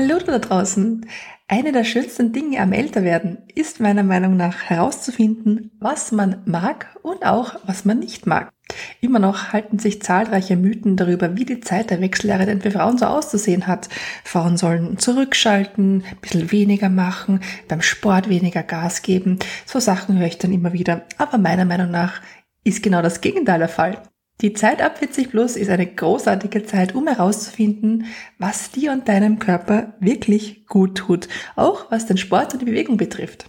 Hallo da draußen! Eine der schönsten Dinge am Älterwerden ist meiner Meinung nach herauszufinden, was man mag und auch was man nicht mag. Immer noch halten sich zahlreiche Mythen darüber, wie die Zeit der Wechseljahre denn für Frauen so auszusehen hat. Frauen sollen zurückschalten, ein bisschen weniger machen, beim Sport weniger Gas geben. So Sachen höre ich dann immer wieder. Aber meiner Meinung nach ist genau das Gegenteil der Fall. Die Zeit ab 40 plus ist eine großartige Zeit, um herauszufinden, was dir und deinem Körper wirklich gut tut, auch was den Sport und die Bewegung betrifft.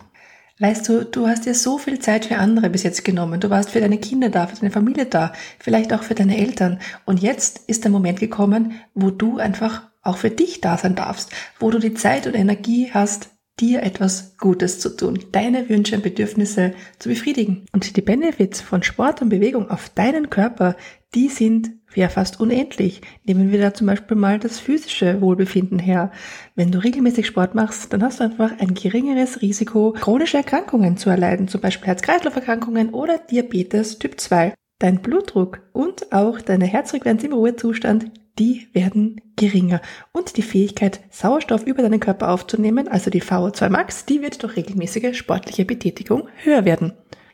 Weißt du, du hast dir so viel Zeit für andere bis jetzt genommen. Du warst für deine Kinder da, für deine Familie da, vielleicht auch für deine Eltern. Und jetzt ist der Moment gekommen, wo du einfach auch für dich da sein darfst, wo du die Zeit und Energie hast, dir etwas Gutes zu tun, deine Wünsche und Bedürfnisse zu befriedigen. Und die Benefits von Sport und Bewegung auf deinen Körper, die sind ja fast unendlich. Nehmen wir da zum Beispiel mal das physische Wohlbefinden her. Wenn du regelmäßig Sport machst, dann hast du einfach ein geringeres Risiko, chronische Erkrankungen zu erleiden, zum Beispiel Herz-Kreislauf-Erkrankungen oder Diabetes Typ 2. Dein Blutdruck und auch deine Herzfrequenz im Ruhezustand die werden geringer. Und die Fähigkeit, Sauerstoff über deinen Körper aufzunehmen, also die VO2 Max, die wird durch regelmäßige sportliche Betätigung höher werden.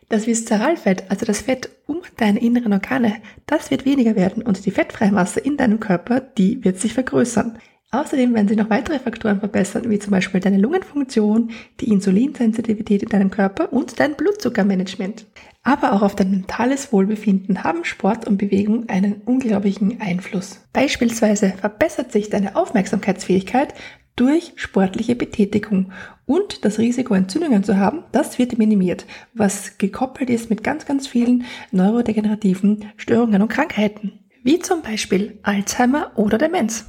Das Viszeralfett, also das Fett um deine inneren Organe, das wird weniger werden und die fettfreie Masse in deinem Körper, die wird sich vergrößern. Außerdem werden sich noch weitere Faktoren verbessern, wie zum Beispiel deine Lungenfunktion, die Insulinsensitivität in deinem Körper und dein Blutzuckermanagement. Aber auch auf dein mentales Wohlbefinden haben Sport und Bewegung einen unglaublichen Einfluss. Beispielsweise verbessert sich deine Aufmerksamkeitsfähigkeit durch sportliche Betätigung. Und das Risiko, Entzündungen zu haben, das wird minimiert, was gekoppelt ist mit ganz, ganz vielen neurodegenerativen Störungen und Krankheiten, wie zum Beispiel Alzheimer oder Demenz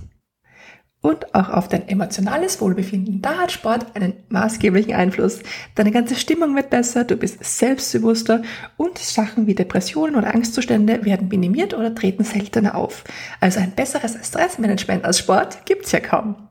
und auch auf dein emotionales Wohlbefinden. Da hat Sport einen maßgeblichen Einfluss. Deine ganze Stimmung wird besser, du bist selbstbewusster und Sachen wie Depressionen oder Angstzustände werden minimiert oder treten seltener auf. Also ein besseres Stressmanagement als Sport gibt's ja kaum.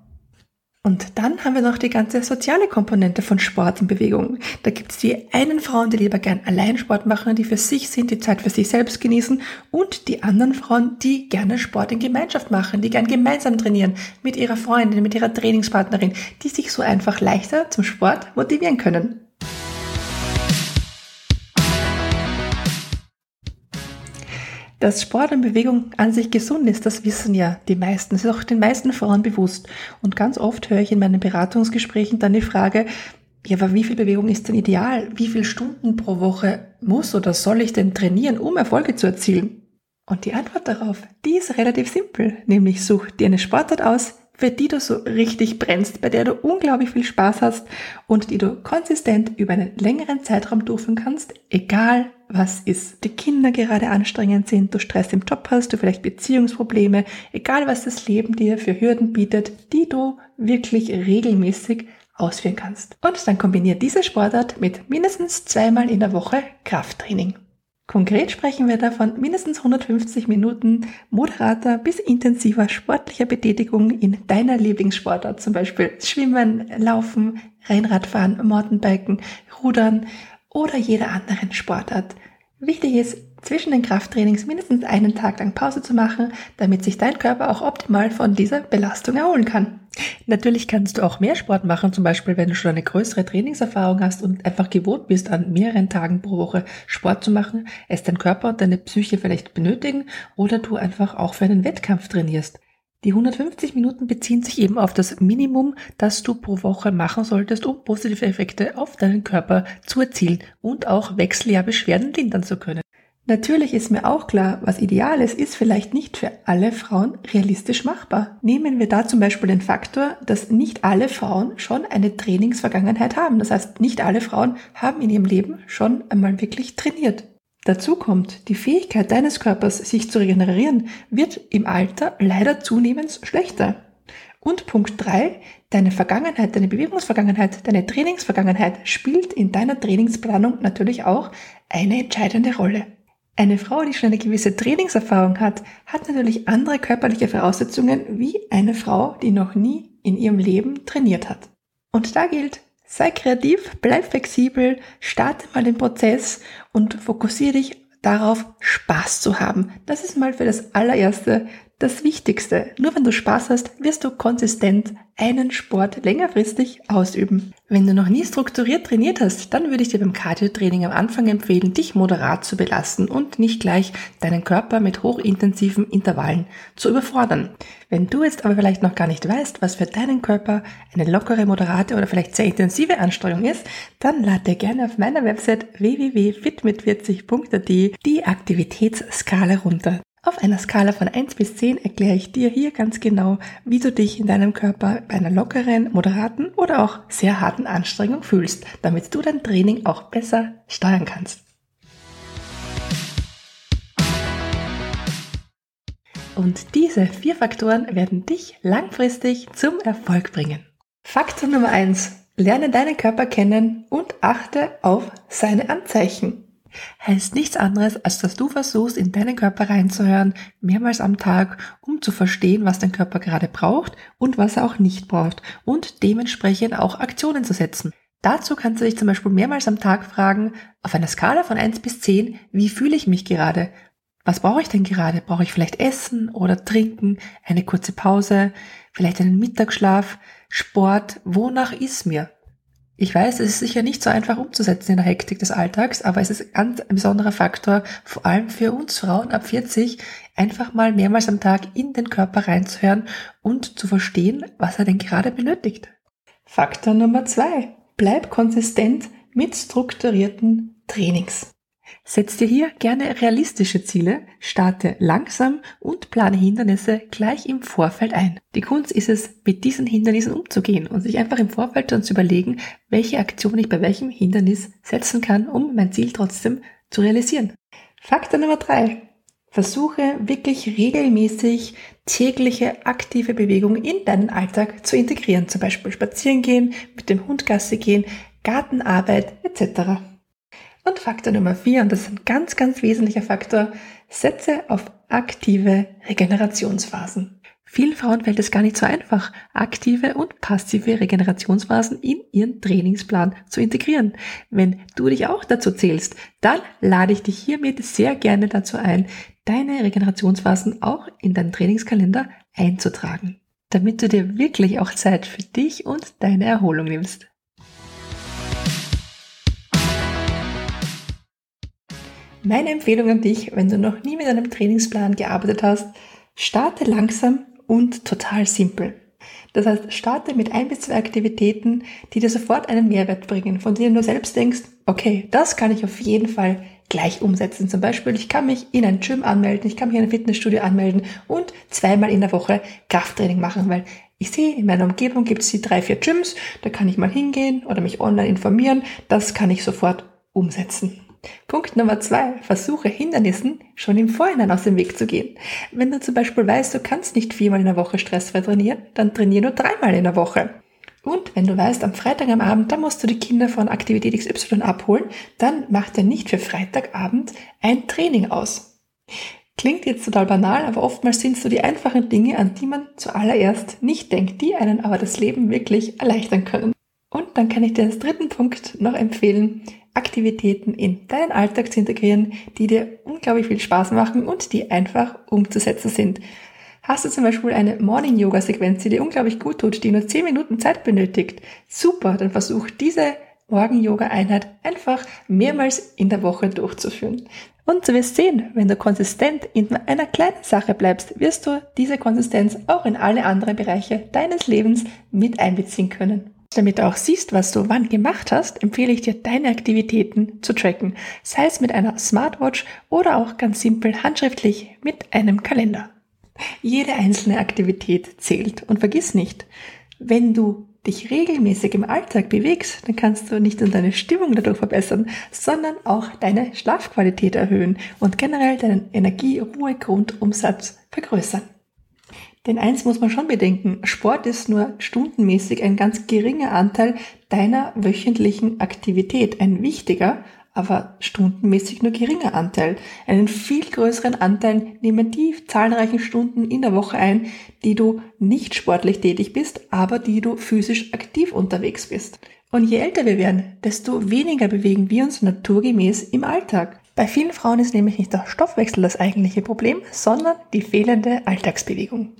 Und dann haben wir noch die ganze soziale Komponente von Sport und Bewegung. Da gibt es die einen Frauen, die lieber gern allein Sport machen, die für sich sind, die Zeit für sich selbst genießen und die anderen Frauen, die gerne Sport in Gemeinschaft machen, die gern gemeinsam trainieren mit ihrer Freundin, mit ihrer Trainingspartnerin, die sich so einfach leichter zum Sport motivieren können. Dass Sport und Bewegung an sich gesund ist, das wissen ja die meisten. Das ist auch den meisten Frauen bewusst. Und ganz oft höre ich in meinen Beratungsgesprächen dann die Frage, ja, aber wie viel Bewegung ist denn ideal? Wie viele Stunden pro Woche muss oder soll ich denn trainieren, um Erfolge zu erzielen? Und die Antwort darauf, die ist relativ simpel, nämlich such dir eine Sportart aus, für die du so richtig brennst, bei der du unglaublich viel Spaß hast und die du konsistent über einen längeren Zeitraum durchführen kannst, egal was ist. Die Kinder gerade anstrengend sind, du Stress im Job hast, du vielleicht Beziehungsprobleme, egal was das Leben dir für Hürden bietet, die du wirklich regelmäßig ausführen kannst. Und dann kombiniert diese Sportart mit mindestens zweimal in der Woche Krafttraining. Konkret sprechen wir davon mindestens 150 Minuten moderater bis intensiver sportlicher Betätigung in deiner Lieblingssportart, zum Beispiel Schwimmen, Laufen, Rennradfahren, Mountainbiken, Rudern oder jeder anderen Sportart. Wichtig ist, zwischen den Krafttrainings mindestens einen Tag lang Pause zu machen, damit sich dein Körper auch optimal von dieser Belastung erholen kann. Natürlich kannst du auch mehr Sport machen, zum Beispiel wenn du schon eine größere Trainingserfahrung hast und einfach gewohnt bist, an mehreren Tagen pro Woche Sport zu machen, es dein Körper und deine Psyche vielleicht benötigen oder du einfach auch für einen Wettkampf trainierst. Die 150 Minuten beziehen sich eben auf das Minimum, das du pro Woche machen solltest, um positive Effekte auf deinen Körper zu erzielen und auch Wechseljahrbeschwerden lindern zu können. Natürlich ist mir auch klar, was ideal ist, ist vielleicht nicht für alle Frauen realistisch machbar. Nehmen wir da zum Beispiel den Faktor, dass nicht alle Frauen schon eine Trainingsvergangenheit haben. Das heißt, nicht alle Frauen haben in ihrem Leben schon einmal wirklich trainiert. Dazu kommt, die Fähigkeit deines Körpers, sich zu regenerieren, wird im Alter leider zunehmend schlechter. Und Punkt drei: deine Vergangenheit, deine Bewegungsvergangenheit, deine Trainingsvergangenheit spielt in deiner Trainingsplanung natürlich auch eine entscheidende Rolle. Eine Frau, die schon eine gewisse Trainingserfahrung hat, hat natürlich andere körperliche Voraussetzungen wie eine Frau, die noch nie in ihrem Leben trainiert hat. Und da gilt, sei kreativ, bleib flexibel, starte mal den Prozess und fokussiere dich darauf, Spaß zu haben. Das ist mal für das allererste das Wichtigste. Nur wenn du Spaß hast, wirst du konsistent einen Sport längerfristig ausüben. Wenn du noch nie strukturiert trainiert hast, dann würde ich dir beim Cardio-Training am Anfang empfehlen, dich moderat zu belasten und nicht gleich deinen Körper mit hochintensiven Intervallen zu überfordern. Wenn du jetzt aber vielleicht noch gar nicht weißt, was für deinen Körper eine lockere, moderate oder vielleicht sehr intensive Anstrengung ist, dann lade dir gerne auf meiner Website www.fitmit40.at die Aktivitätsskala runter. Auf einer Skala von 1 bis 10 erkläre ich dir hier ganz genau, wie du dich in deinem Körper bei einer lockeren, moderaten oder auch sehr harten Anstrengung fühlst, damit du dein Training auch besser steuern kannst. Und diese vier Faktoren werden dich langfristig zum Erfolg bringen. Faktor Nummer 1. Lerne deinen Körper kennen und achte auf seine Anzeichen heißt nichts anderes, als dass du versuchst, in deinen Körper reinzuhören, mehrmals am Tag, um zu verstehen, was dein Körper gerade braucht und was er auch nicht braucht und dementsprechend auch Aktionen zu setzen. Dazu kannst du dich zum Beispiel mehrmals am Tag fragen, auf einer Skala von 1 bis 10, wie fühle ich mich gerade? Was brauche ich denn gerade? Brauche ich vielleicht Essen oder Trinken, eine kurze Pause, vielleicht einen Mittagsschlaf, Sport? Wonach ist mir? Ich weiß, es ist sicher nicht so einfach umzusetzen in der Hektik des Alltags, aber es ist ein ganz besonderer Faktor, vor allem für uns Frauen ab 40, einfach mal mehrmals am Tag in den Körper reinzuhören und zu verstehen, was er denn gerade benötigt. Faktor Nummer zwei. Bleib konsistent mit strukturierten Trainings. Setz dir hier gerne realistische Ziele, starte langsam und plane Hindernisse gleich im Vorfeld ein. Die Kunst ist es, mit diesen Hindernissen umzugehen und sich einfach im Vorfeld schon zu überlegen, welche Aktion ich bei welchem Hindernis setzen kann, um mein Ziel trotzdem zu realisieren. Faktor Nummer drei. Versuche wirklich regelmäßig tägliche aktive Bewegung in deinen Alltag zu integrieren, zum Beispiel spazieren gehen, mit dem Hund Gasse gehen, Gartenarbeit etc. Und Faktor Nummer vier, und das ist ein ganz, ganz wesentlicher Faktor, setze auf aktive Regenerationsphasen. Vielen Frauen fällt es gar nicht so einfach, aktive und passive Regenerationsphasen in ihren Trainingsplan zu integrieren. Wenn du dich auch dazu zählst, dann lade ich dich hiermit sehr gerne dazu ein, deine Regenerationsphasen auch in deinen Trainingskalender einzutragen, damit du dir wirklich auch Zeit für dich und deine Erholung nimmst. Meine Empfehlung an dich, wenn du noch nie mit einem Trainingsplan gearbeitet hast, starte langsam und total simpel. Das heißt, starte mit ein bis zwei Aktivitäten, die dir sofort einen Mehrwert bringen, von denen du selbst denkst, okay, das kann ich auf jeden Fall gleich umsetzen. Zum Beispiel, ich kann mich in ein Gym anmelden, ich kann mich in ein Fitnessstudio anmelden und zweimal in der Woche Krafttraining machen, weil ich sehe, in meiner Umgebung gibt es die drei, vier Gyms, da kann ich mal hingehen oder mich online informieren, das kann ich sofort umsetzen. Punkt Nummer zwei, versuche Hindernissen schon im Vorhinein aus dem Weg zu gehen. Wenn du zum Beispiel weißt, du kannst nicht viermal in der Woche stressfrei trainieren, dann trainiere nur dreimal in der Woche. Und wenn du weißt, am Freitag am Abend, da musst du die Kinder von Aktivität XY abholen, dann mach dir nicht für Freitagabend ein Training aus. Klingt jetzt total banal, aber oftmals sind es so die einfachen Dinge, an die man zuallererst nicht denkt, die einen aber das Leben wirklich erleichtern können. Dann kann ich dir als dritten Punkt noch empfehlen, Aktivitäten in deinen Alltag zu integrieren, die dir unglaublich viel Spaß machen und die einfach umzusetzen sind. Hast du zum Beispiel eine Morning-Yoga-Sequenz, die dir unglaublich gut tut, die nur 10 Minuten Zeit benötigt? Super, dann versuch diese Morgen-Yoga-Einheit einfach mehrmals in der Woche durchzuführen. Und du wirst sehen, wenn du konsistent in einer kleinen Sache bleibst, wirst du diese Konsistenz auch in alle anderen Bereiche deines Lebens mit einbeziehen können. Damit du auch siehst, was du wann gemacht hast, empfehle ich dir, deine Aktivitäten zu tracken, sei es mit einer Smartwatch oder auch ganz simpel handschriftlich mit einem Kalender. Jede einzelne Aktivität zählt und vergiss nicht, wenn du dich regelmäßig im Alltag bewegst, dann kannst du nicht nur deine Stimmung dadurch verbessern, sondern auch deine Schlafqualität erhöhen und generell deinen Energie-Ruhe-Grundumsatz vergrößern. Denn eins muss man schon bedenken, Sport ist nur stundenmäßig ein ganz geringer Anteil deiner wöchentlichen Aktivität, ein wichtiger, aber stundenmäßig nur geringer Anteil. Einen viel größeren Anteil nehmen die zahlreichen Stunden in der Woche ein, die du nicht sportlich tätig bist, aber die du physisch aktiv unterwegs bist. Und je älter wir werden, desto weniger bewegen wir uns naturgemäß im Alltag. Bei vielen Frauen ist nämlich nicht der Stoffwechsel das eigentliche Problem, sondern die fehlende Alltagsbewegung.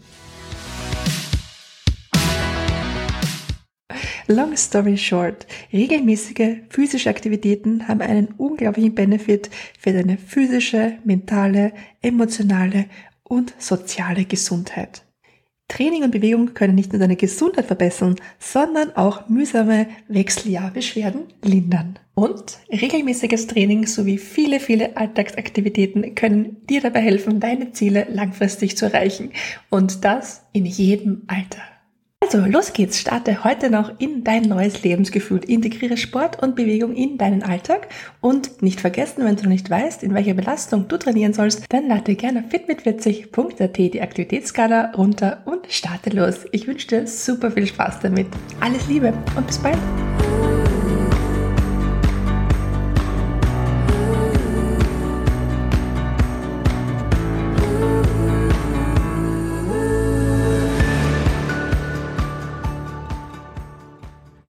Long story short, regelmäßige physische Aktivitäten haben einen unglaublichen Benefit für deine physische, mentale, emotionale und soziale Gesundheit. Training und Bewegung können nicht nur deine Gesundheit verbessern, sondern auch mühsame Wechseljahrbeschwerden lindern. Und regelmäßiges Training sowie viele, viele Alltagsaktivitäten können dir dabei helfen, deine Ziele langfristig zu erreichen. Und das in jedem Alter. Also, los geht's. Starte heute noch in dein neues Lebensgefühl. Integriere Sport und Bewegung in deinen Alltag. Und nicht vergessen, wenn du noch nicht weißt, in welcher Belastung du trainieren sollst, dann lade gerne fitmit40.at die Aktivitätsskala runter und starte los. Ich wünsche dir super viel Spaß damit. Alles Liebe und bis bald.